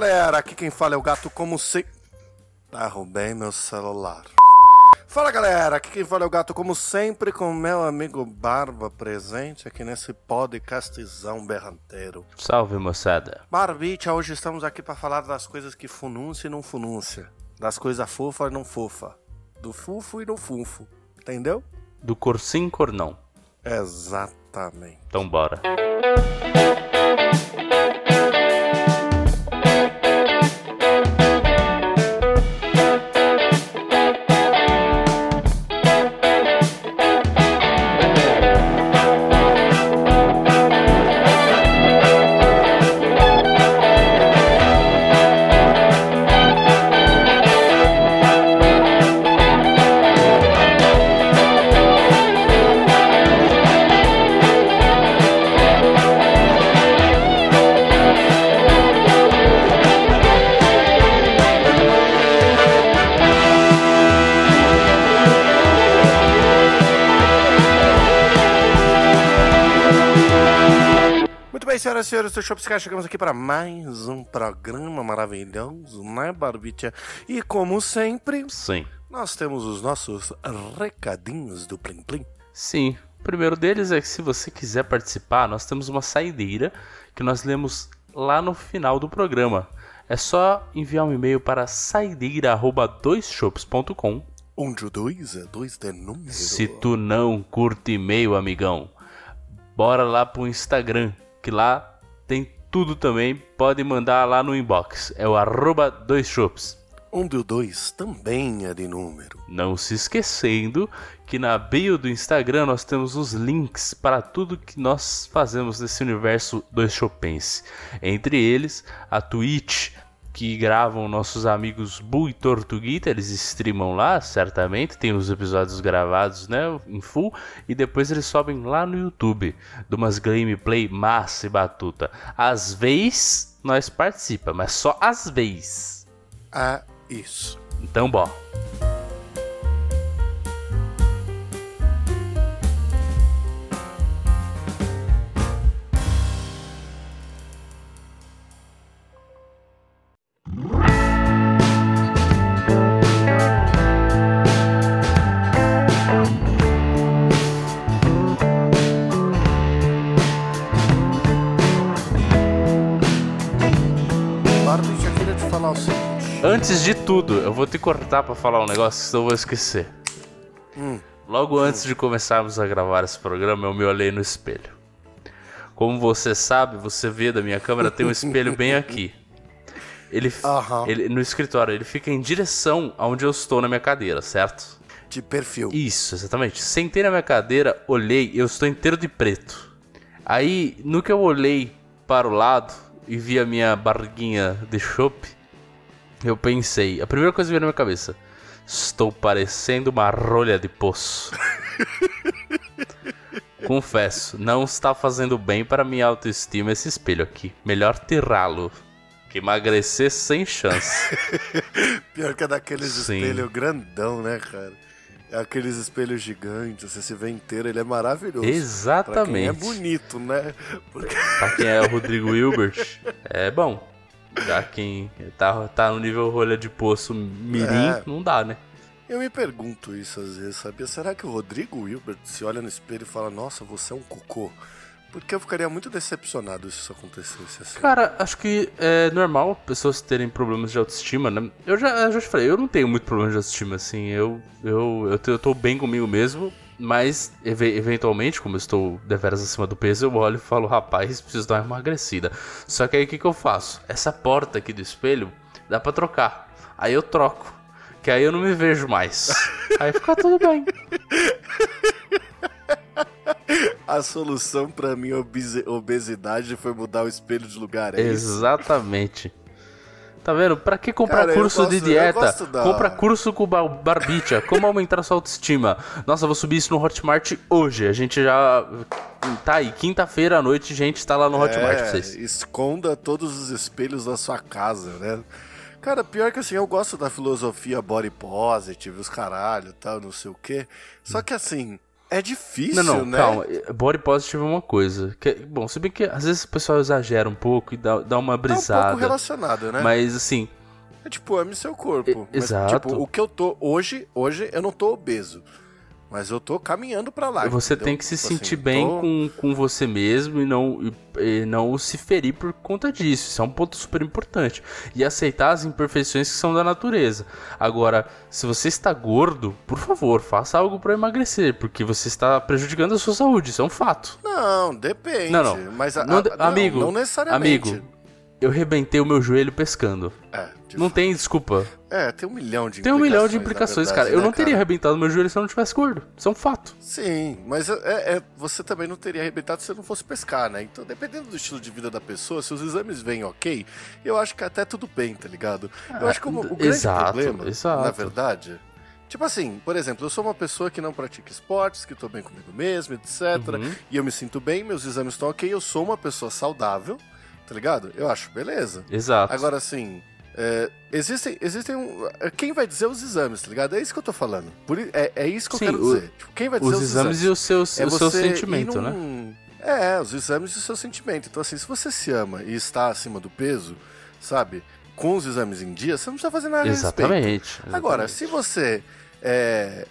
galera, aqui quem fala é o gato como se... Derrubei meu celular. Fala galera, aqui quem fala é o gato como sempre com meu amigo Barba presente aqui nesse podcastzão berranteiro. Salve moçada. Barbicha, hoje estamos aqui para falar das coisas que funúncia e não funúncia. Das coisas fofa e não fofa. Do fufo e não funfo. Entendeu? Do cor sim, cor não. Exatamente. Então bora. Muito senhoras e senhores do Shopscar, chegamos aqui para mais um programa maravilhoso, né, Barbicha? E como sempre, Sim. nós temos os nossos recadinhos do Plim Plim. Sim. O primeiro deles é que se você quiser participar, nós temos uma saideira que nós lemos lá no final do programa. É só enviar um e-mail para saideira@doisshops.com. Onde o 2 é 2 de número. Se tu não curte e-mail, amigão, bora lá pro Instagram, que lá tem tudo também. Pode mandar lá no inbox. É o arroba doisshops. Onde o 2 também é de número. Não se esquecendo que na bio do Instagram nós temos os links para tudo que nós fazemos nesse universo do Chopense. Entre eles, a Twitch, que gravam nossos amigos Bu e Tortuguita, eles streamam lá, certamente, tem os episódios gravados, né, em full, e depois eles sobem lá no YouTube, de umas gameplay massa e batuta. Às vezes nós participa, mas só às vezes. É isso. Então, bom. Barbicha, queria te falar o seguinte. Antes de tudo, eu vou te cortar pra falar um negócio, senão eu vou esquecer. Hum. Logo antes de começarmos a gravar esse programa, eu me olhei no espelho. Como você sabe, você vê da minha câmera, tem um espelho bem aqui. Ele, Aham. ele no escritório, ele fica em direção aonde eu estou na minha cadeira, certo? De perfil. Isso, exatamente. Sentei na minha cadeira, olhei, eu estou inteiro de preto. Aí, no que eu olhei para o lado e vi a minha barriguinha de chopp, eu pensei, a primeira coisa que veio na minha cabeça, estou parecendo uma rolha de poço. Confesso, não está fazendo bem para minha autoestima esse espelho aqui. Melhor tirá-lo. Que emagrecer sem chance. Pior que é daqueles Sim. espelhos grandão, né, cara? É aqueles espelhos gigantes, você se vê inteiro, ele é maravilhoso. Pra quem é Exatamente. bonito, né? Porque Pra quem é o Rodrigo Hilbert, é bom. Já quem tá, tá no nível rolha de poço mirim, É. não dá, né? eu me pergunto isso às vezes, sabia? Será que o Rodrigo Wilbert se olha no espelho e fala, nossa, você é um cocô? Porque eu ficaria muito decepcionado se isso acontecesse assim. Cara, acho que é normal pessoas terem problemas de autoestima, né? Eu já, eu já te falei, eu não tenho muito problema de autoestima, assim. Eu, eu, eu, eu tô bem comigo mesmo, mas eve- eventualmente, como eu estou deveras acima do peso, eu olho e falo, rapaz, preciso dar uma emagrecida. Só que aí o que, que eu faço? Essa porta aqui do espelho dá pra trocar. Aí eu troco. Que aí eu não me vejo mais. Aí fica tudo bem. A solução pra minha obesidade foi mudar o espelho de lugar, é? Exatamente. Tá vendo? Pra que comprar Cara, curso de gosto- eu dieta? da- Compra curso com ba- barbicha. Como aumentar sua autoestima? Nossa, vou subir isso no Hotmart hoje. A gente já. Tá aí, quinta-feira à noite, gente, tá lá no Hotmart pra É, vocês. esconda todos os espelhos da sua casa, né? Cara, pior que assim, eu gosto da filosofia body positive, os caralho tal, não sei o quê. Só que assim, é difícil, Não, não, né? calma. Body positive é uma coisa. Que, bom, se bem que às vezes o pessoal exagera um pouco e dá, dá uma Tá um brisada. pouco relacionado, né? mas assim, É tipo, ame seu corpo. E- Mas, exato. tipo, o que eu tô hoje, hoje eu não tô obeso. Mas eu tô caminhando pra lá. você entendeu? tem que se Tipo sentir assim, bem tô- com, com você mesmo e não, e, e não se ferir por conta disso. Isso é um ponto super importante. E aceitar as imperfeições que são da natureza. Agora, se você está gordo, por favor, faça algo para emagrecer, porque você está prejudicando a sua saúde. Isso é um fato. Não, depende. Não, não. Mas, a, Não a- de- não, amigo, não necessariamente. amigo. Eu rebentei o meu joelho pescando. É, Não fato. tem desculpa. É, tem um milhão de Tem um milhão de implicações, verdade, cara. Eu né, não teria arrebentado meu joelho se eu não tivesse gordo. Isso é um fato. Sim, mas é, é- você também não teria arrebentado se você não fosse pescar, né? Então, dependendo do estilo de vida da pessoa, se os exames vêm ok, eu acho que até tudo bem, tá ligado? Eu acho que o, o grande exato, problema, exato. na verdade, tipo assim, por exemplo, eu sou uma pessoa que não pratica esportes, que tô bem comigo mesmo, etc. Uhum. E eu me sinto bem, meus exames estão ok, eu sou uma pessoa saudável, tá ligado? Eu acho beleza. Exato. Agora, assim, é, existem, existem um, quem vai dizer os exames, tá ligado? É isso que eu tô falando. Por, é, é isso que Sim, eu quero o- dizer. Tipo, quem vai dizer Os os, exames e o seu, é o seu sentimento, ir né? num- É, os exames e o seu sentimento. Então, assim, se você se ama e está acima do peso, sabe? Com os exames em dia, você não precisa fazer nada respeito. Exatamente. Agora, exatamente. se você. É,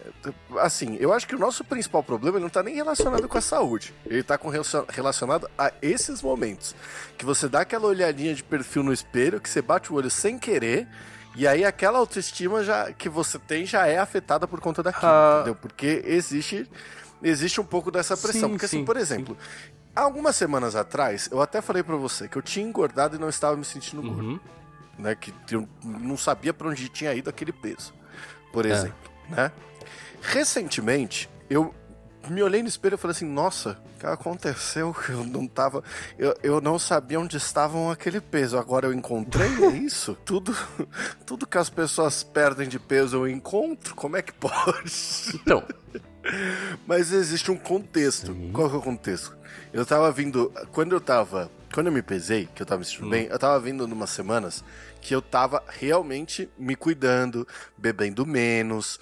assim, eu acho que o nosso principal problema não tá nem relacionado com a saúde. Ele tá com relacion- relacionado a esses momentos. Que você dá aquela olhadinha de perfil no espelho, que você bate o olho sem querer, e aí aquela autoestima já, que você tem já é afetada por conta daquilo, Ah. entendeu? Porque existe, existe um pouco dessa pressão. Sim, Porque, assim, sim, por sim. exemplo, algumas semanas atrás, eu até falei pra você que eu tinha engordado e não estava me sentindo gordo Uhum. né? Que eu não sabia para onde tinha ido aquele peso, É. por exemplo, né? Recentemente, eu me olhei no espelho e falei assim, nossa, o que aconteceu? Eu não tava, eu, eu não sabia onde estavam aquele peso. Agora eu encontrei, é isso? Tudo, tudo que as pessoas perdem de peso eu encontro. Como é que pode? Então, Mas existe um contexto. Sim. Qual que é o contexto? Eu tava vindo. Quando eu tava. Quando eu me pesei, que eu tava me sentindo Hum. bem, eu tava vindo numas semanas que eu tava realmente me cuidando, bebendo menos,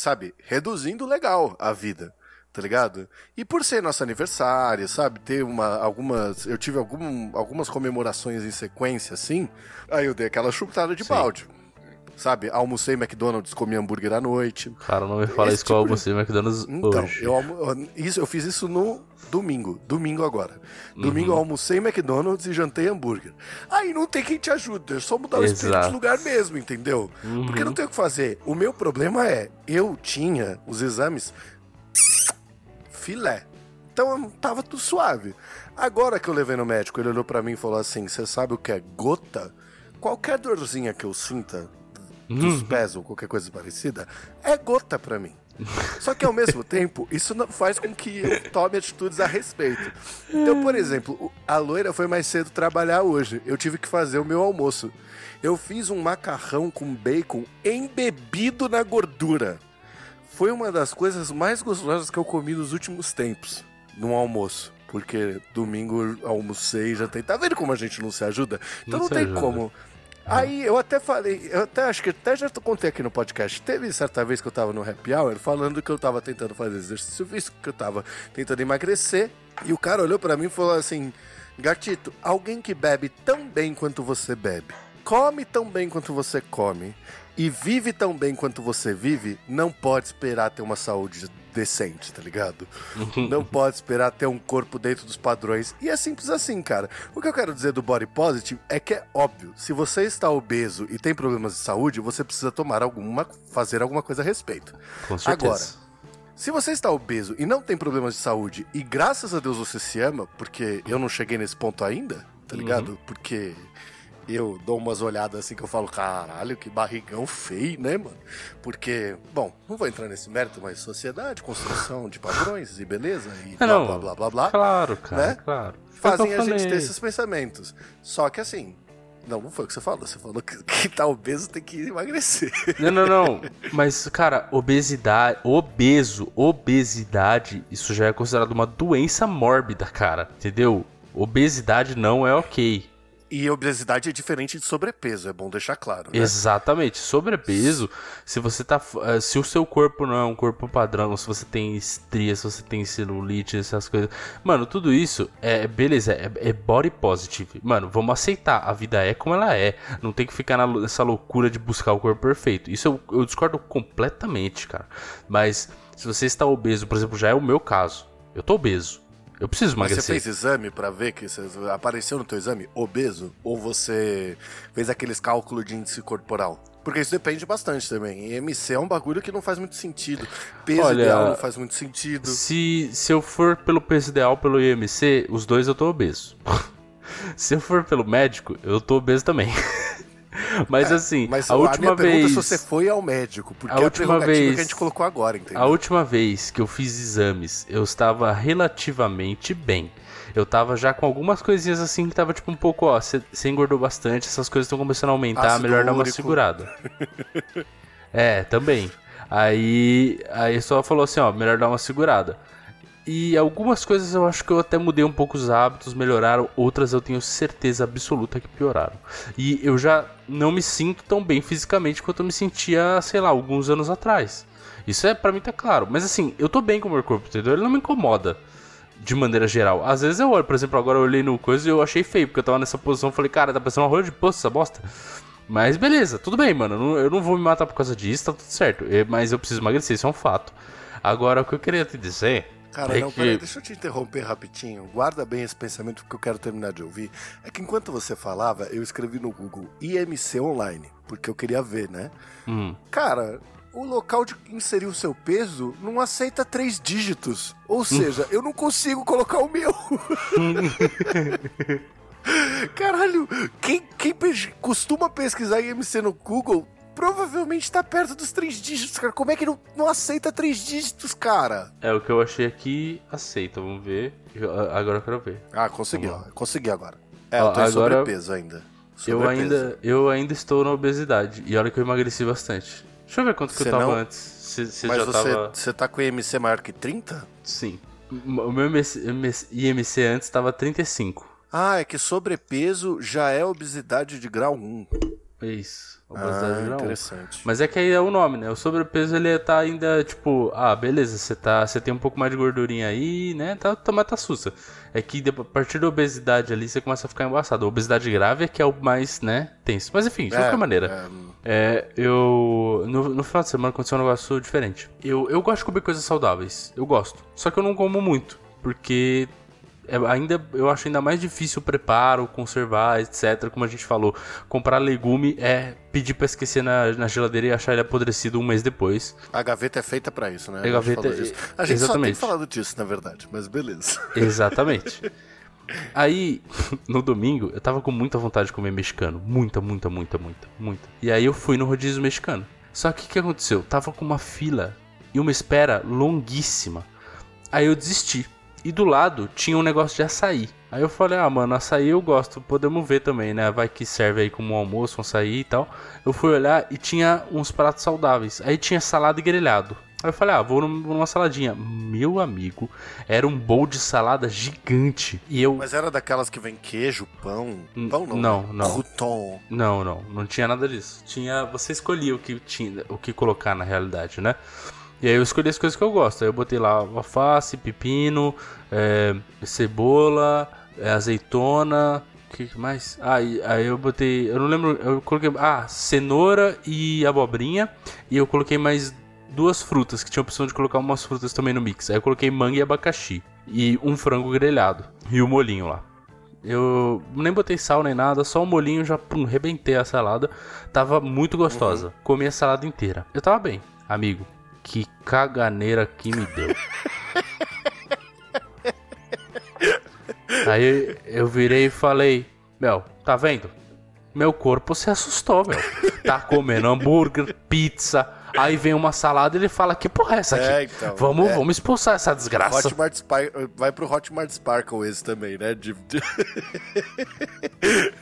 sabe? Reduzindo legal a vida. Tá ligado? E por ser nosso aniversário, sabe? Ter uma, algumas. Eu tive algum, algumas comemorações em sequência, assim. Aí eu dei aquela chutada de Sim. balde. Sabe? Almocei McDonald's, comi hambúrguer à noite. cara, não me fala Esse isso que eu tipo de- almocei no McDonald's Então, hoje. eu, almo- isso, eu fiz isso no domingo. Domingo agora. Uhum. Domingo eu almocei McDonald's e jantei hambúrguer. Aí não tem quem te ajude, é só mudar o espelho de Exato. lugar mesmo, entendeu? Uhum. Porque não tem o que fazer. O meu problema é, eu tinha os exames filé. Então eu tava tudo suave. Agora que eu levei no médico, ele olhou pra mim e falou assim: Você sabe o que é gota? Qualquer dorzinha que eu sinta dos Uhum. pés ou qualquer coisa parecida é gota pra mim. Só que ao mesmo tempo, isso não faz com que eu tome atitudes a respeito. Então, por exemplo, a loira foi mais cedo trabalhar hoje. Eu tive que fazer o meu almoço. Eu fiz um macarrão com bacon embebido na gordura. Foi uma das coisas mais gostosas que eu comi nos últimos tempos, no almoço. Porque domingo almocei, já tem. Tá vendo como a gente não se ajuda? Então Não não, tem ajuda. como. Aí eu até falei, eu até acho que até já contei aqui no podcast. Teve certa vez que eu tava no happy hour falando que eu tava tentando fazer exercício físico, que eu tava tentando emagrecer. E o cara olhou pra mim e falou assim: Gatito, alguém que bebe tão bem quanto você bebe, come tão bem quanto você come e vive tão bem quanto você vive, não pode esperar ter uma saúde decente, tá ligado? não pode esperar ter um corpo dentro dos padrões. E é simples assim, cara. O que eu quero dizer do body positive é que é óbvio, se você está obeso e tem problemas de saúde, você precisa tomar alguma, fazer alguma coisa a respeito. Com certeza. Agora, se você está obeso e não tem problemas de saúde, e graças a Deus você se ama, porque eu não cheguei nesse ponto ainda, tá ligado? Porque eu dou umas olhadas assim que eu falo, caralho, que barrigão feio, né, mano? Porque, bom, não vou entrar nesse mérito, mas sociedade, construção de padrões e beleza, e blá, não, blá, blá, blá, blá, Claro, cara, né? claro. Fazem a gente ter esses pensamentos. Só que assim, não, não foi o que você falou, você falou que quem tá obeso tem que emagrecer. Não, não, não. Mas, cara, obesidade, obeso, obesidade, isso já é considerado uma doença mórbida, cara. Entendeu? Obesidade não é ok. E obesidade é diferente de sobrepeso, é bom deixar claro. Né? Exatamente. Sobrepeso, se você tá. eh, Se o seu corpo não é um corpo padrão, se você tem estria, se você tem celulite, essas coisas. Mano, tudo isso é beleza, é, é body positive. Mano, vamos aceitar. A vida é como ela é. Não tem que ficar nessa loucura de buscar o corpo perfeito. Isso eu, eu discordo completamente, cara. Mas se você está obeso, por exemplo, já é o meu caso. Eu tô obeso. Eu preciso emagrecer. você fez exame pra ver que você apareceu no teu exame obeso? Ou você fez aqueles cálculos de índice corporal? Porque isso depende bastante também. IMC é um bagulho que não faz muito sentido. Peso Olha, ideal não faz muito sentido. Se, se eu for pelo peso ideal, pelo IMC, os dois eu tô obeso. se eu for pelo médico, eu tô obeso também. Mas assim, É, Mas a última minha pergunta é vez. se você foi ao médico, porque A é a última prerrogativa vez- que a gente colocou agora, entendeu? A última vez que eu fiz exames, eu estava relativamente bem. Eu tava já com algumas coisinhas assim que tava tipo um pouco, ó, você engordou bastante, essas coisas estão começando a aumentar, Ácido melhor dar uma úrico. segurada. é, também. Aí, aí só falou assim, ó, melhor dar uma segurada. E algumas coisas eu acho que eu até mudei um pouco os hábitos, melhoraram, outras eu tenho certeza absoluta que pioraram. E eu já não me sinto tão bem fisicamente quanto eu me sentia, sei lá, alguns anos atrás. Isso é para mim tá claro, mas assim, eu tô bem com o meu corpo, entendeu? Ele não me incomoda de maneira geral. Às vezes eu olho, por exemplo, agora eu olhei no coisa e eu achei feio, porque eu tava nessa posição, falei, cara, tá parecendo uma rolha de poço essa bosta. Mas beleza, tudo bem, mano. eu não- Eu não vou me matar por causa disso, tá tudo certo. É, Mas eu preciso emagrecer, isso é um fato. Agora, o que eu queria te dizer Cara, é não, que... peraí, deixa eu te interromper rapidinho. Guarda bem esse pensamento que eu quero terminar de ouvir. É que enquanto você falava, eu escrevi no Google IMC Online, porque eu queria ver, né? Hum, Cara, o local de inserir o seu peso não aceita três dígitos. Ou seja, eu não consigo colocar o meu. Caralho, quem, quem costuma pesquisar IMC no Google provavelmente tá perto dos três dígitos, cara. Como é que não, não aceita três dígitos, cara? é o que eu achei aqui, aceita, vamos ver. Eu- agora eu quero ver. Ah, consegui, ó. Vamos Consegui agora. É, Ó, eu tô em agora- sobrepeso ainda. Eu Sobrepeso. ainda, eu ainda estou na obesidade. E olha que eu emagreci bastante. Deixa eu ver quanto que eu tava não- antes. Você você Mas você, tava. você tá com IMC maior que 30? Sim. O meu IMC, IMC antes tava 35. Ah, é que sobrepeso já é obesidade de grau 1. É isso. Ah, interessante. Mas é que aí é o nome, né? O sobrepeso ele tá ainda tipo, ah, beleza, você tá, você tem um pouco mais de gordurinha aí, né? Tá, tá mas tá sussa. É que a partir da obesidade ali você começa a ficar embaçado. A obesidade grave é que é o mais, né, tenso. Mas enfim, de qualquer maneira. É, eu. No, no final de semana aconteceu um negócio diferente. Eu, eu gosto de comer coisas saudáveis. Eu gosto. Só que eu não como muito. Porque é ainda, eu acho ainda mais difícil o preparo, conservar, etc. Como a gente falou. Comprar legume é pedir pra esquecer na, na geladeira e achar ele apodrecido um mês depois. A gaveta é feita pra isso, né? A gente gaveta é- disso. A gente exatamente. só tem falado disso, na verdade, mas beleza. Exatamente. Aí, no domingo, eu tava com muita vontade de comer mexicano. Muita, muita, muita, muita, muita. E aí eu fui no rodízio mexicano. Só que o que aconteceu? Tava com uma fila e uma espera longuíssima. Aí eu desisti. E do lado tinha um negócio de açaí. Aí eu falei, ah, mano, açaí eu gosto, podemos ver também, né? Vai que serve aí como um almoço, um açaí e tal. Eu fui olhar e tinha uns pratos saudáveis. Aí tinha salada e grelhado. Aí eu falei, ah, vou num- numa saladinha. Meu amigo, era um bowl de salada gigante. E eu. Mas era daquelas que vem queijo, pão. Pão não. não, né? não. Crouton. Não, não, não tinha nada disso. Tinha, você escolhia o que tinha, o que colocar na realidade, né? E aí eu escolhi as coisas que eu gosto. Aí eu botei lá alface, pepino, é, cebola, é, azeitona, o que mais? Ah, e- aí eu botei, eu não lembro, eu coloquei, ah, cenoura e abobrinha e eu coloquei mais duas frutas, que tinha a opção de colocar umas frutas também no mix. Aí eu coloquei manga e abacaxi e um frango grelhado e o molinho lá. Eu nem botei sal nem nada, só o molinho já pum, rebentei a salada. Tava muito gostosa. Comi a salada inteira. Eu tava bem, amigo. Que caganeira que me deu. Aí eu virei e falei: Meu, tá vendo? Meu corpo se assustou, meu. Tá comendo hambúrguer, pizza. Aí vem uma salada e ele fala: Que porra é essa aqui? É, então, vamos, é. vamos expulsar essa desgraça. Hotmart Sparkle, vai pro Hotmart Sparkle esse também, né? De-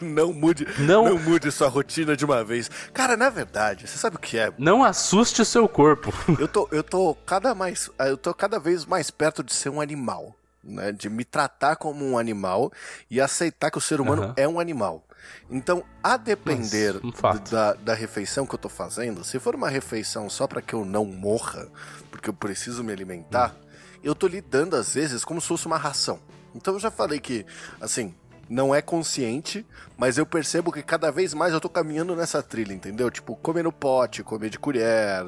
não mude, Não. não. mude sua rotina de uma vez. Cara, na verdade, você sabe o que é? Não assuste o seu corpo. Eu tô, eu tô cada mais, eu tô cada vez mais perto de ser um animal, né? De me tratar como um animal e aceitar que o ser humano Aham. é um animal. Então, a depender Mas, um fato. da, da refeição que eu tô fazendo, se for uma refeição só para que eu não morra, porque eu preciso me alimentar, eu tô lidando às vezes como se fosse uma ração. Então eu já falei que, assim, não é consciente, mas eu percebo que cada vez mais eu tô caminhando nessa trilha, entendeu? Tipo, comer no pote, comer de colher,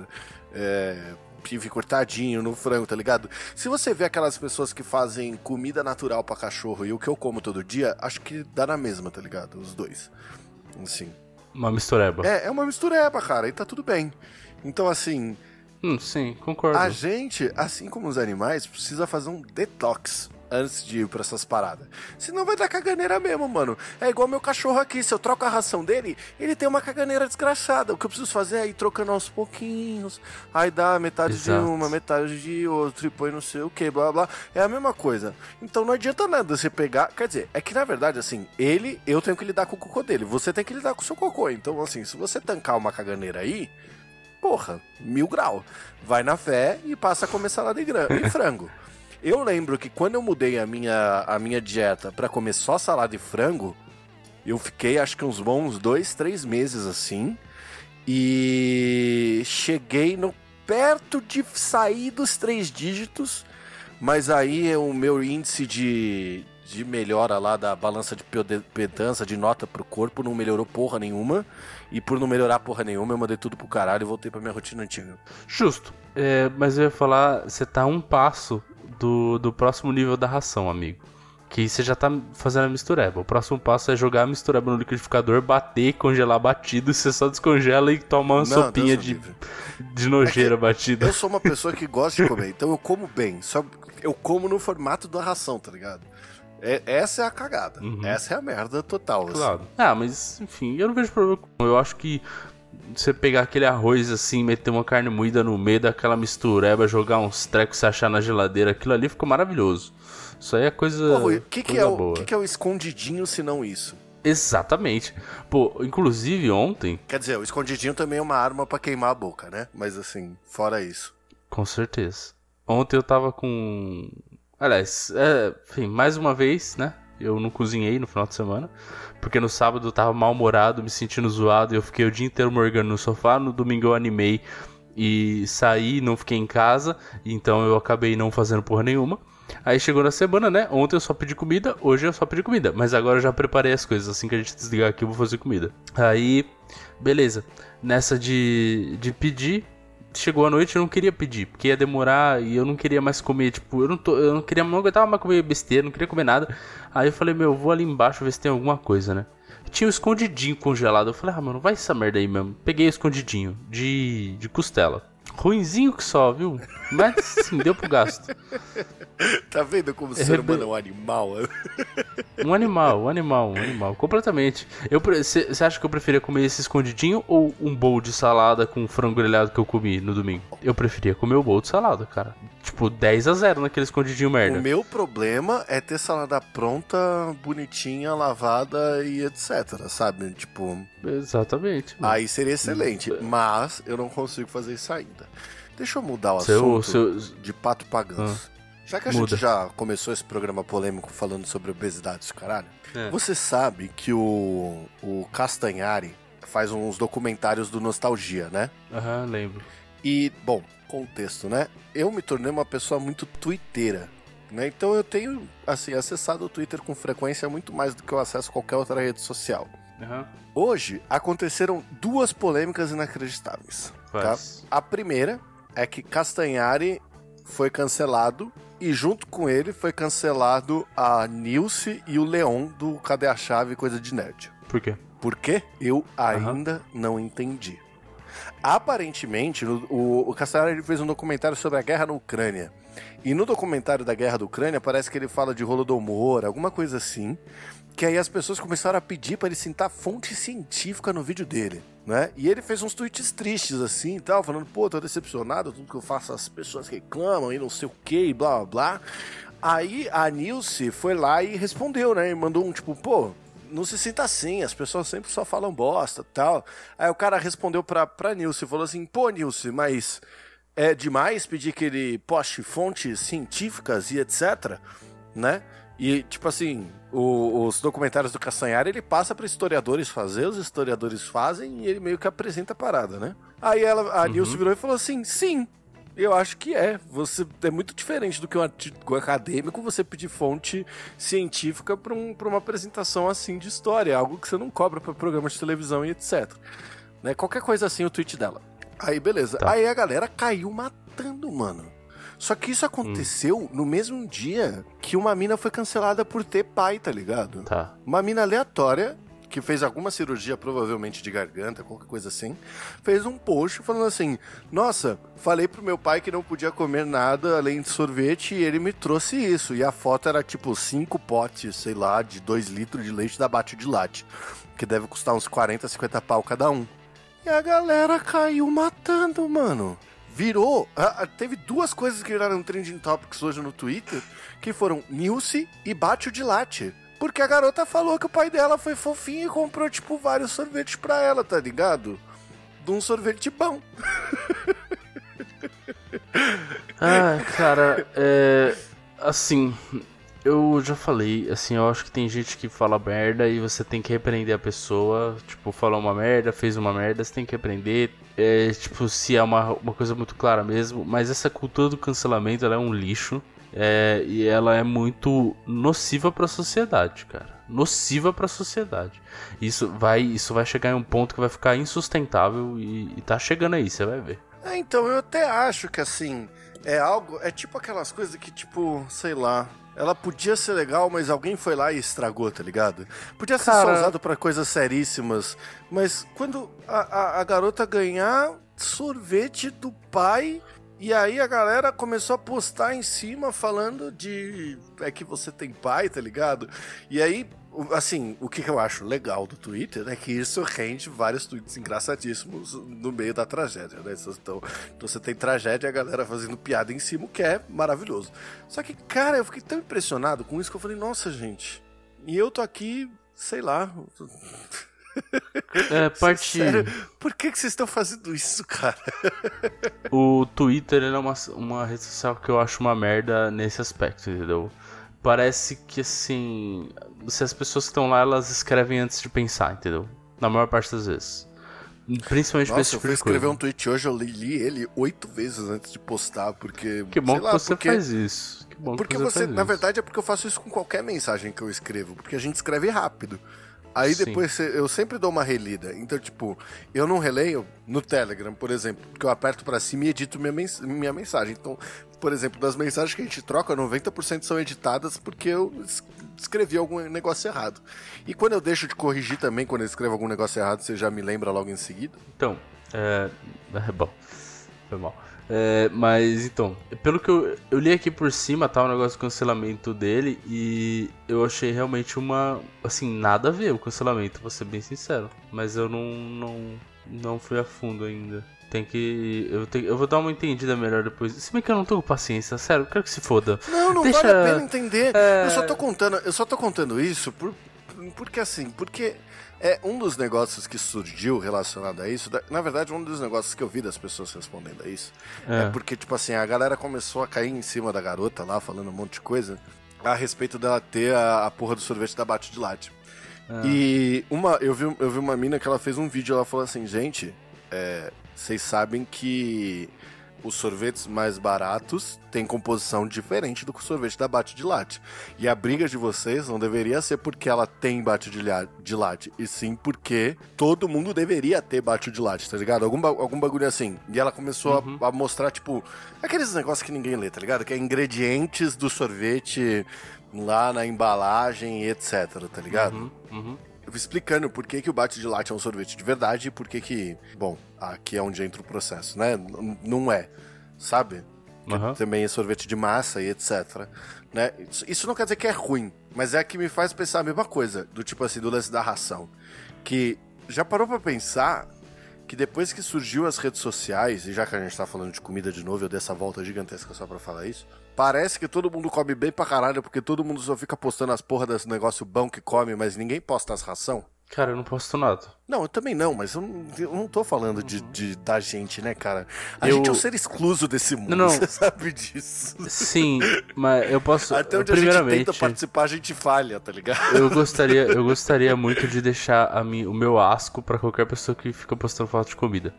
é, pive cortadinho no frango, tá ligado? Se você vê aquelas pessoas que fazem comida natural pra cachorro e o que eu como todo dia, acho que dá na mesma, tá ligado? Os dois. Assim. Uma mistureba. É, é uma mistureba, cara, e tá tudo bem. Então, assim, Hum, sim, concordo. a gente, assim como os animais, precisa fazer um detox antes de ir pra essas paradas. Senão vai dar caganeira mesmo, mano. É igual meu cachorro aqui, se eu troco a ração dele, ele tem uma caganeira desgraçada. O que eu preciso fazer é ir trocando aos pouquinhos. Aí dá metade Exato. de uma, metade de outra, e põe não sei o que, blá blá. É a mesma coisa. Então não adianta nada você pegar. Quer dizer, é que na verdade, assim, ele, eu tenho que lidar com o cocô dele. Você tem que lidar com o seu cocô. Então, assim, se você tancar uma caganeira aí, porra, mil grau. Vai na fé e passa a comer salada e, gra- e frango. Eu lembro que quando eu mudei a minha, a minha dieta pra comer só salada e frango, eu fiquei acho que uns bons dois, três meses assim. E cheguei no perto de sair dos três dígitos, mas aí o meu índice de, de melhora lá da balança de pedança, de nota pro corpo, não melhorou porra nenhuma. E por não melhorar porra nenhuma, eu mandei tudo pro caralho e voltei pra minha rotina antiga. Justo. É, mas eu ia falar, você tá um passo do, do próximo nível da ração, amigo. Que você já tá fazendo a mistureba. O próximo passo é jogar a mistureba no liquidificador, bater, congelar batido, você só descongela e toma uma Não, sopinha Deus de, de nojeira batida. Eu sou uma pessoa que gosta de comer, então eu como bem. Só eu como no formato da ração, tá ligado? É- essa é a cagada. Uhum. Essa é a merda total. assim. Claro. Ah, mas enfim, eu não vejo problema com. Eu acho que você pegar aquele arroz assim, meter uma carne moída no meio daquela mistureba, jogar uns trecos e achar na geladeira, aquilo ali ficou maravilhoso. Isso aí é coisa. Pô, Rui, o que, que, coisa é o, boa. que, que é o escondidinho se não isso? Exatamente. Pô, inclusive ontem, Quer dizer, o escondidinho também é uma arma pra queimar a boca, né? Mas assim, fora isso. com certeza. Ontem eu tava com. Aliás, é, enfim, mais uma vez, né? Eu não cozinhei no final de semana. Porque no sábado eu tava mal-humorado, me sentindo zoado. E eu fiquei o dia inteiro morgando no sofá. No domingo eu animei e saí, não fiquei em casa. Então eu acabei não fazendo porra nenhuma. Aí chegou na semana, né? Ontem eu só pedi comida, hoje eu só pedi comida. Mas agora eu já preparei as coisas. Assim que a gente desligar aqui, eu vou fazer comida. Aí, beleza. Nessa de, de pedir, chegou a noite eu não queria pedir, porque ia demorar e eu não queria mais comer, tipo, eu não tô, eu não queria, não aguentava mais comer besteira, não queria comer nada. Aí eu falei, meu, eu vou ali embaixo ver se tem alguma coisa, né? Tinha um escondidinho congelado. Eu falei, ah, mano, vai essa merda aí mesmo. Peguei o escondidinho de, de costela. Ruinzinho que só, viu? Mas sim, deu pro gasto. Tá vendo como o É ser rebe- humano é um animal? Um animal, um animal, um animal, completamente. Você acha que eu preferia comer esse escondidinho ou um bowl de salada com frango grelhado que eu comi no domingo? Eu preferia comer o bowl de salada, cara. Tipo, 10 a 0 naquele escondidinho merda. O meu problema é ter salada pronta, bonitinha, lavada e etc, sabe? Tipo, Exatamente. aí seria excelente. Mas eu não consigo fazer isso ainda. Deixa eu mudar o Seu, assunto seu, de pato pra ganso. Já que a Muda. gente já começou esse programa polêmico falando sobre obesidade, esse caralho, É. você sabe que o, o Castanhari faz uns documentários do Nostalgia, né? Aham, lembro. E, bom, contexto, né? Eu me tornei uma pessoa muito twitteira, né? Então eu tenho, assim, acessado o Twitter com frequência muito mais do que eu acesso qualquer outra rede social. Aham. Hoje aconteceram duas polêmicas inacreditáveis. Tá? A primeira é que Castanhari foi cancelado e junto com ele foi cancelado a Nilce e o Leon do Cadê a Chave Coisa de Nerd. Por quê? Por quê? Eu ainda não entendi. Aparentemente, o, o Castanhari fez um documentário sobre a guerra na Ucrânia. E no documentário da guerra da Ucrânia, parece que ele fala de Holodomor, alguma coisa assim. Que aí as pessoas começaram a pedir para ele citar fonte científica no vídeo dele, né? E ele fez uns tweets tristes assim e tal, falando, pô, tô decepcionado, tudo que eu faço as pessoas reclamam e não sei o que, e blá blá blá. Aí a Nilce foi lá e respondeu, né? E mandou um tipo, pô, não se sinta assim, as pessoas sempre só falam bosta tal. Aí o cara respondeu pra, pra Nilce falou assim: pô, Nilce, mas é demais pedir que ele poste fontes científicas e etc, né? E, tipo assim, o, os documentários do Castanhari, ele passa para historiadores fazer, os historiadores fazem e ele meio que apresenta a parada, né? Aí ela, a uhum. Nilce virou e falou assim: sim, eu acho que é. Você é muito diferente do que um artigo acadêmico você pedir fonte científica para um, uma apresentação assim de história, algo que você não cobra para programas de televisão e etc. Né? Qualquer coisa assim, o tweet dela. Aí beleza. Tá. Aí a galera caiu matando, mano. Só que isso aconteceu hum. no mesmo dia que uma mina foi cancelada por ter pai, tá ligado? Tá. Uma mina aleatória que fez alguma cirurgia, provavelmente de garganta, qualquer coisa assim, fez um post falando assim: Nossa, falei pro meu pai que não podia comer nada além de sorvete e ele me trouxe isso. E a foto era tipo cinco potes, sei lá, de 2 litros de leite da Bate de Latte, que deve custar uns 40, 50 pau cada um. E a galera caiu matando, mano. Virou. teve duas coisas que viraram trending topics hoje no Twitter, que foram Nilce e Bate de Latte. Porque a garota falou que o pai dela foi fofinho e comprou, tipo, vários sorvetes pra ela, tá ligado? De um sorvete bom. ah, cara, é. Assim, eu já falei, assim, eu acho que tem gente que fala merda e você tem que repreender a pessoa. Tipo, falou uma merda, fez uma merda, você tem que repreender. É, tipo, se é uma, uma coisa muito clara mesmo. Mas essa cultura do cancelamento, ela é um lixo. É, e ela é muito nociva para a sociedade, cara. Nociva para a sociedade. Isso vai, isso vai chegar em um ponto que vai ficar insustentável e, e tá chegando aí, você vai ver. É, então eu até acho que assim é algo, é tipo aquelas coisas que tipo, sei lá, ela podia ser legal, mas alguém foi lá e estragou, tá ligado? Podia ser Cara... só usado para coisas seríssimas, mas quando a, a, a garota ganhar sorvete do pai e aí a galera começou a postar em cima falando de. É que você tem pai, tá ligado? E aí, assim, o que eu acho legal do Twitter é que isso rende vários tweets engraçadíssimos no meio da tragédia, né? Então, então você tem tragédia e a galera fazendo piada em cima, o que é maravilhoso. Só que, cara, eu fiquei tão impressionado com isso que eu falei, nossa, gente. E eu tô aqui, sei lá. É, parte. Sério? Por que, que vocês estão fazendo isso, cara? o Twitter é uma, uma rede social que eu acho uma merda nesse aspecto, entendeu? Parece que assim. Se as pessoas que estão lá, elas escrevem antes de pensar, entendeu? Na maior parte das vezes. Principalmente Nossa, tipo eu fui escrever um tweet hoje, eu li ele oito vezes antes de postar, porque. Que bom que lá, você porque... faz isso. Que bom porque você, você na verdade, é porque eu faço isso com qualquer mensagem que eu escrevo, porque a gente escreve rápido. Aí Sim. depois eu sempre dou uma relida. Então, tipo, eu não releio no Telegram, por exemplo, porque eu aperto para cima e edito minha, mens minha mensagem. Então, por exemplo, das mensagens que a gente troca, 90% são editadas porque eu escrevi algum negócio errado. E quando eu deixo de corrigir também, quando eu escrevo algum negócio errado, você já me lembra logo em seguida? Então, é. é bom. Foi mal. É, mas então, pelo que eu, eu li aqui por cima, tá? O negócio do cancelamento dele e eu achei realmente uma. Assim, nada a ver o cancelamento, vou ser bem sincero. Mas eu não, não, não fui a fundo ainda. Tem que. Eu, tenho, eu vou dar uma entendida melhor depois. Se bem que eu não tô com paciência, sério, quero que se foda. Não, não Deixa... vale a pena entender. É... Eu só tô contando, eu só tô contando isso por, porque assim, porque é um dos negócios que surgiu relacionado a isso. Na verdade, um dos negócios que eu vi das pessoas respondendo a isso é. é porque, tipo assim, a galera começou a cair em cima da garota lá, falando um monte de coisa a respeito dela ter a, a porra do sorvete da Bate de Latte. É. E uma, eu, vi, eu vi uma mina que ela fez um vídeo, ela falou assim, gente, é, vocês sabem que os sorvetes mais baratos têm composição diferente do que o sorvete da bate de latte. E a briga de vocês não deveria ser porque ela tem bate de latte, e sim porque todo mundo deveria ter bate de latte, tá ligado? Algum, algum bagulho assim. E ela começou uhum. a, a, mostrar, tipo, aqueles negócios que ninguém lê, tá ligado? Que é ingredientes do sorvete lá na embalagem e etc, tá ligado? Uhum. Uhum explicando por que, que o bate de latte é um sorvete de verdade e por que que, bom, aqui é onde entra o processo, né? N não é, sabe? Uhum. Também é sorvete de massa e etc. Né? Isso não quer dizer que é ruim, mas é que me faz pensar a mesma coisa, do tipo assim, do lance da ração. Que já parou para pensar que depois que surgiu as redes sociais, e já que a gente tá falando de comida de novo, eu dei essa volta gigantesca só pra falar isso, parece que todo mundo come bem pra caralho, porque todo mundo só fica postando as porra desse negócio bom que come, mas ninguém posta as ração. Cara, eu não posto nada. Não, eu também não, mas eu não, eu não tô falando de, de, da gente, né, cara? A Eu- gente é um ser excluso desse mundo, Não, não. você sabe disso. Sim, mas eu posso. Até onde a gente primeiramente, tenta participar, a gente falha, tá ligado? eu gostaria, eu gostaria muito de deixar a mim, o meu asco pra qualquer pessoa que fica postando foto de comida.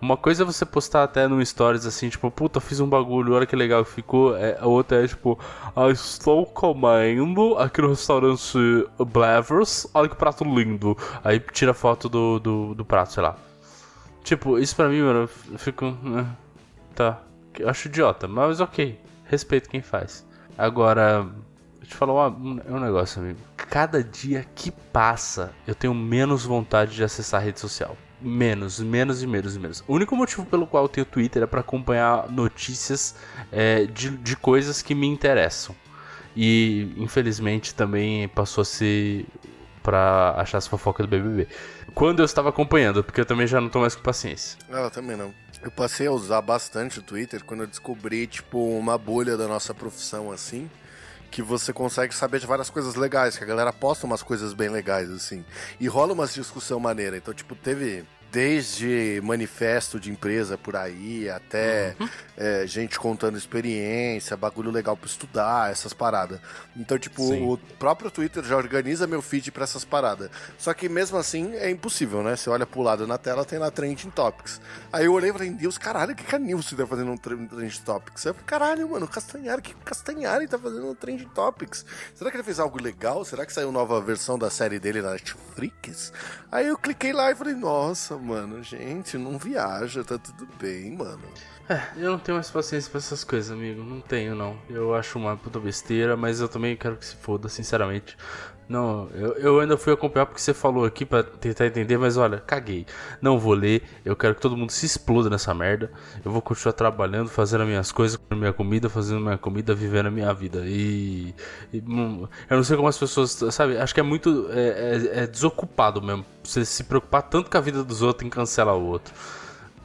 Uma coisa é você postar até no stories assim, tipo, puta, fiz um bagulho, olha que legal que ficou. É, a outra é tipo, ah, estou comendo aqui no restaurante Blavers, olha que prato lindo. Aí tira foto do, do, do prato, sei lá. Tipo, isso pra mim, mano, eu fico. eh, Tá. Eu acho idiota, mas ok. Respeito quem faz. Agora, eu te falar um negócio, amigo. Cada dia que passa, eu tenho menos vontade de acessar a rede social. Menos, menos e menos e menos. O único motivo pelo qual eu tenho Twitter é pra acompanhar notícias é, de, de coisas que me interessam. E infelizmente também passou a ser pra achar as fofocas do BBB. Quando eu estava acompanhando, porque eu também já não tô mais com paciência. Eu também não. Eu passei a usar bastante o Twitter quando eu descobri, tipo, uma bolha da nossa profissão, assim, que você consegue saber de várias coisas legais, que a galera posta umas coisas bem legais, assim. E rola umas discussão maneira. Então, tipo, teve desde manifesto de empresa por aí, até é, gente contando experiência, bagulho legal pra estudar, essas paradas. Então, tipo, Sim. o próprio Twitter já organiza meu feed pra essas paradas. Só que mesmo assim é impossível, né? Você olha pro lado na tela, tem lá Trending Topics. Aí eu olhei e falei, Deus, caralho, o que, que a Nilce tá fazendo um tre- Trending Topics? Aí eu falei, caralho, mano, o Castanhari, o que Castanhari tá fazendo um Trending Topics? Será que ele fez algo legal? Será que saiu nova versão da série dele na Netflix? Aí eu cliquei lá e falei, nossa, mano, gente, não viaja, tá tudo bem, mano. É, eu não tenho mais paciência pra essas coisas, amigo. Não tenho, não. Eu acho uma puta besteira, mas eu também quero que se foda, sinceramente. Não, eu, eu ainda fui acompanhar porque você falou aqui pra tentar entender, mas olha, caguei. Não vou ler, eu quero que todo mundo se exploda nessa merda. Eu vou continuar trabalhando, fazendo as minhas coisas, comendo minha comida, fazendo minha comida, vivendo a minha vida. E. e, hum, eu não sei como as pessoas. Sabe, acho que é muito. É, é- é desocupado mesmo. Você se preocupar tanto com a vida dos outros em cancelar o outro.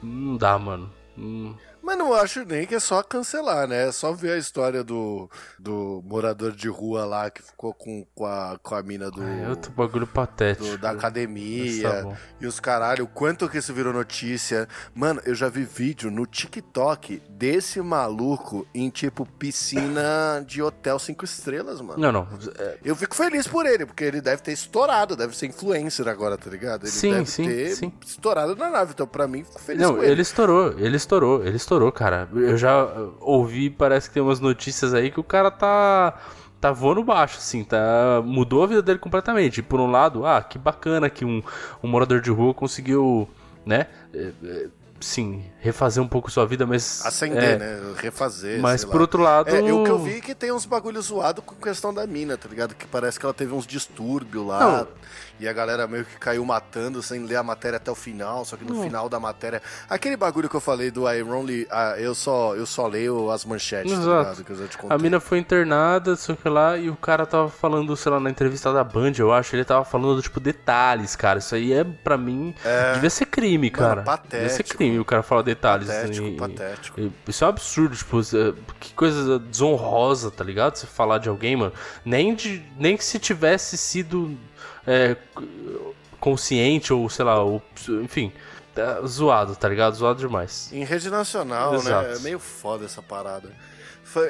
Não dá, mano. Hum, Mas não acho nem que é só cancelar, né? É só ver a história do, do morador de rua lá que ficou com, com, a, com a mina do, É outro bagulho patético. do- da academia tá e os caralho, o quanto que isso virou notícia. Mano, eu já vi vídeo no TikTok desse maluco em tipo piscina de hotel cinco estrelas, mano. Não, não. é, Eu fico feliz por ele, porque ele deve ter estourado, deve ser influencer agora, tá ligado? Ele Sim, deve sim, ter sim. estourado na nave, então pra mim fico feliz Não, com ele. ele estourou, ele estourou, ele estourou, cara. Eu já ouvi, parece que tem umas notícias aí que o cara tá. Tá voando baixo, assim, tá. Mudou a vida dele completamente. Por um lado, ah, que bacana que um, um morador de rua conseguiu, né? É, é, sim, refazer um pouco sua vida, mas. Acender, é, né? Refazer. Mas por lá. outro lado. É, o que eu vi é que tem uns bagulho zoado com questão da mina, tá ligado? Que parece que ela teve uns distúrbios lá. Não. E a galera meio que caiu matando sem ler a matéria até o final. Só que no Não. final da matéria. Aquele bagulho que eu falei do I only. ah, eu, só, eu só leio as manchetes, tá Exato. ligado? Que eu já te contei. A mina foi internada, sei que lá, e o cara tava falando, sei lá, na entrevista da Band, eu acho, ele tava falando, tipo, detalhes, cara. Isso aí é, pra mim, devia ser crime, cara. Devia ser patético. crime o cara falar detalhes. Patético, e- patético. e- Isso é um absurdo, tipo, que coisa desonrosa, tá ligado? Você falar de alguém, mano. Nem, de, nem que se tivesse sido é, consciente ou, sei lá, ou, enfim, tá zoado, tá ligado? Zoado demais. Em rede nacional, Exato. né? É meio foda essa parada.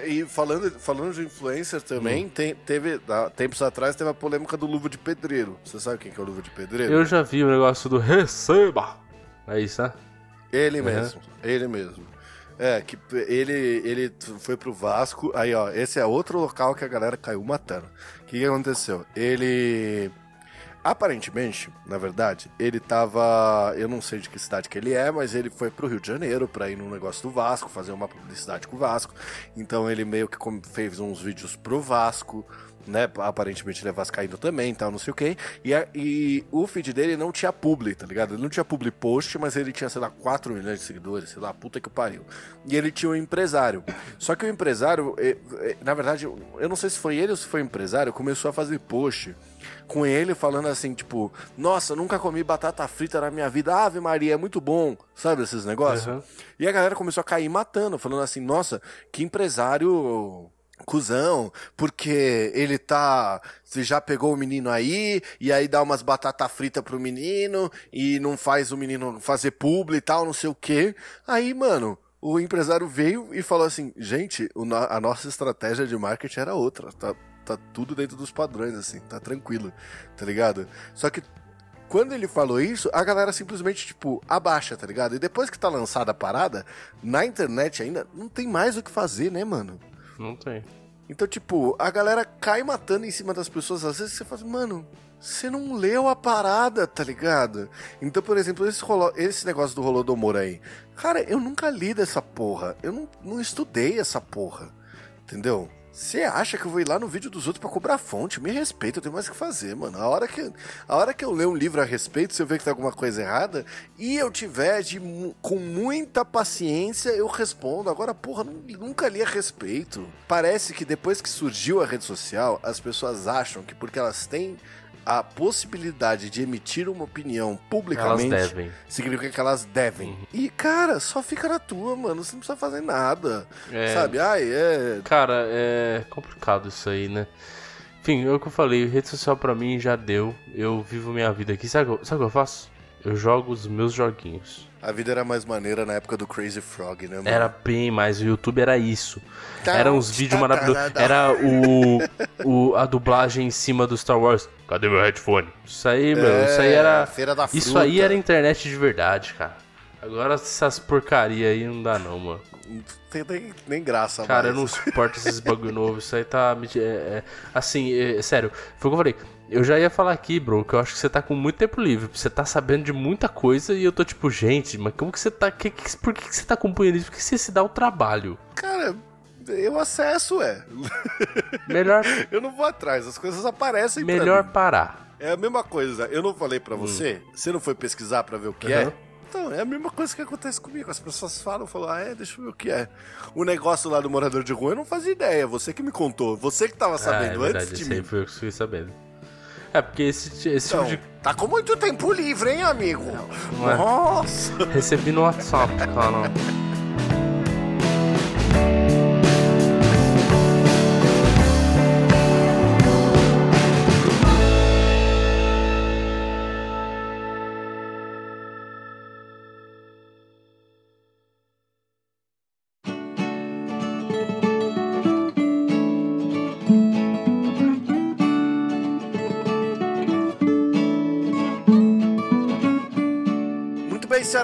E falando, falando de influencer também, Hum. tem- teve, há tempos atrás, teve a polêmica do Luva de Pedreiro. Você sabe quem que é o Luva de Pedreiro? Eu já vi o negócio do receba. É isso, né? Ele Uhum. mesmo, ele mesmo. É, que ele, ele foi pro Vasco. Aí, ó, esse é outro local que a galera caiu matando. O que, que aconteceu? Ele. Aparentemente, na verdade, ele tava. Eu não sei de que cidade que ele é, mas ele foi pro Rio de Janeiro pra ir num negócio do Vasco, fazer uma publicidade com o Vasco. Então ele meio que fez uns vídeos pro Vasco, né? Aparentemente ele é vascaíno também, tal, não sei o quê. E, a- e o feed dele não tinha publi, tá ligado? Ele não tinha publi post, mas ele tinha, sei lá, 4 milhões de seguidores, sei lá, puta que pariu. E ele tinha um empresário. Só que o empresário, eh, eh, na verdade, eu não sei se foi ele ou se foi o empresário, começou a fazer post com ele falando assim, tipo, nossa, nunca comi batata frita na minha vida, Ave Maria, é muito bom, sabe esses negócios? Uhum. E a galera começou a cair matando, falando assim, nossa, que empresário cuzão, porque ele tá. Você já pegou o menino aí, e aí dá umas batata frita pro menino, e não faz o menino fazer publi e tal, não sei o quê. Aí, mano, o empresário veio e falou assim: gente, a nossa estratégia de marketing era outra. Tá, tá tudo dentro dos padrões, assim, tá tranquilo, tá ligado? Só que quando ele falou isso, a galera simplesmente, tipo, abaixa, tá ligado? E depois que tá lançada a parada, na internet ainda não tem mais o que fazer, né, mano? Não tem. Então, tipo, a galera cai matando em cima das pessoas. Às vezes você fala, mano, você não leu a parada, tá ligado? Então, por exemplo, esse, rolo, esse negócio do Rolodomor aí. Cara, eu nunca li dessa porra. Eu não, não estudei essa porra. Entendeu? Você acha que eu vou ir lá no vídeo dos outros para cobrar fonte? Me respeita, eu tenho mais o que fazer, mano. A hora que, a hora que eu ler um livro a respeito, se eu ver que tem alguma coisa errada, e eu tiver de, com muita paciência, eu respondo. Agora, porra, nunca li a respeito. Parece que depois que surgiu a rede social, as pessoas acham que porque elas têm a possibilidade de emitir uma opinião publicamente significa que elas devem. Uhum. E, cara, só fica na tua, mano. Você não precisa fazer nada. É... Sabe? Ai, é. Cara, é complicado isso aí, né? Enfim, é o que eu falei, rede social pra mim já deu. Eu vivo minha vida aqui. Sabe, sabe o que eu faço? Eu jogo os meus joguinhos. A vida era mais maneira na época do Crazy Frog, né, mano? Era bem mais. O YouTube era isso. Tá, era uns vídeos tá, maravilhosos. Tá, era o, o, a dublagem em cima do Star Wars. Cadê meu headphone? Isso aí, meu. É, isso aí era. Feira da fruta. Isso aí era internet de verdade, cara. Agora essas porcaria aí não dá, não, mano. Não tem nem, nem graça, Cara, mais. eu não suporto esses bagulho novo. Isso aí tá. É, é, assim, é, sério. Foi o que eu falei. Eu já ia falar aqui, bro, que eu acho que você tá com muito tempo livre. Você tá sabendo de muita coisa e eu tô tipo, gente, mas como que você tá. Que, que, por que, que você tá acompanhando isso? Por que você se dá o trabalho? Cara, eu acesso, é. Melhor. eu não vou atrás, as coisas aparecem Melhor parar. É a mesma coisa. Eu não falei para você, hum. você não foi pesquisar para ver o que uhum. é? Então, é a mesma coisa que acontece comigo. As pessoas falam, falam, ah, é, deixa eu ver o que é. O negócio lá do morador de rua eu não fazia ideia. Você que me contou. Você que tava sabendo ah, é verdade, antes de mim. Foi eu que fui sabendo. É, porque esse, esse então, tipo de. Tá com muito tempo livre, hein, amigo? Não, é. Nossa! Recebi no WhatsApp, cara.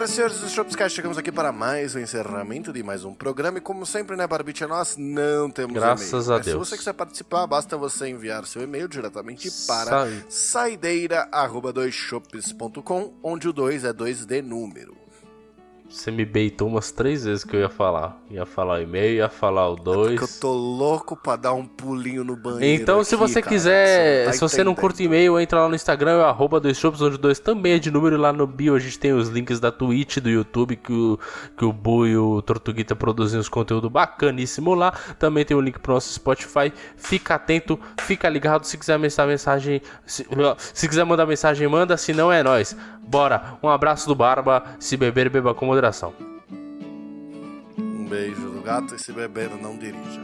Senhoras e senhores do Shopscast, chegamos aqui para mais um encerramento de mais um programa. E como sempre, né, Barbicha, nós não temos Graças a Deus. Se você quiser participar, basta você enviar seu e-mail diretamente para saideira.doisshops.com, onde o 2 é 2 de número. Você me beitou umas três vezes que eu ia falar. Ia falar o e-mail, ia falar o 2. É eu tô louco pra dar um pulinho no banheiro. Então, se você cara, quiser, tá se você não curte e-mail, entra lá no Instagram, é arroba dois shops, onde dois também é de número. Lá no bio a gente tem os links da Twitch, do YouTube, que o, que o Bu e o Tortuguita produzem os conteúdos bacaníssimo lá. Também tem o link pro nosso Spotify. Fica atento, fica ligado. Se quiser mandar mensagem, se, se quiser mandar mensagem, manda. Se não, é nós. Bora. Um abraço do Barba. Se beber, beba com consideração. Um beijo do gato e se bebendo não dirija.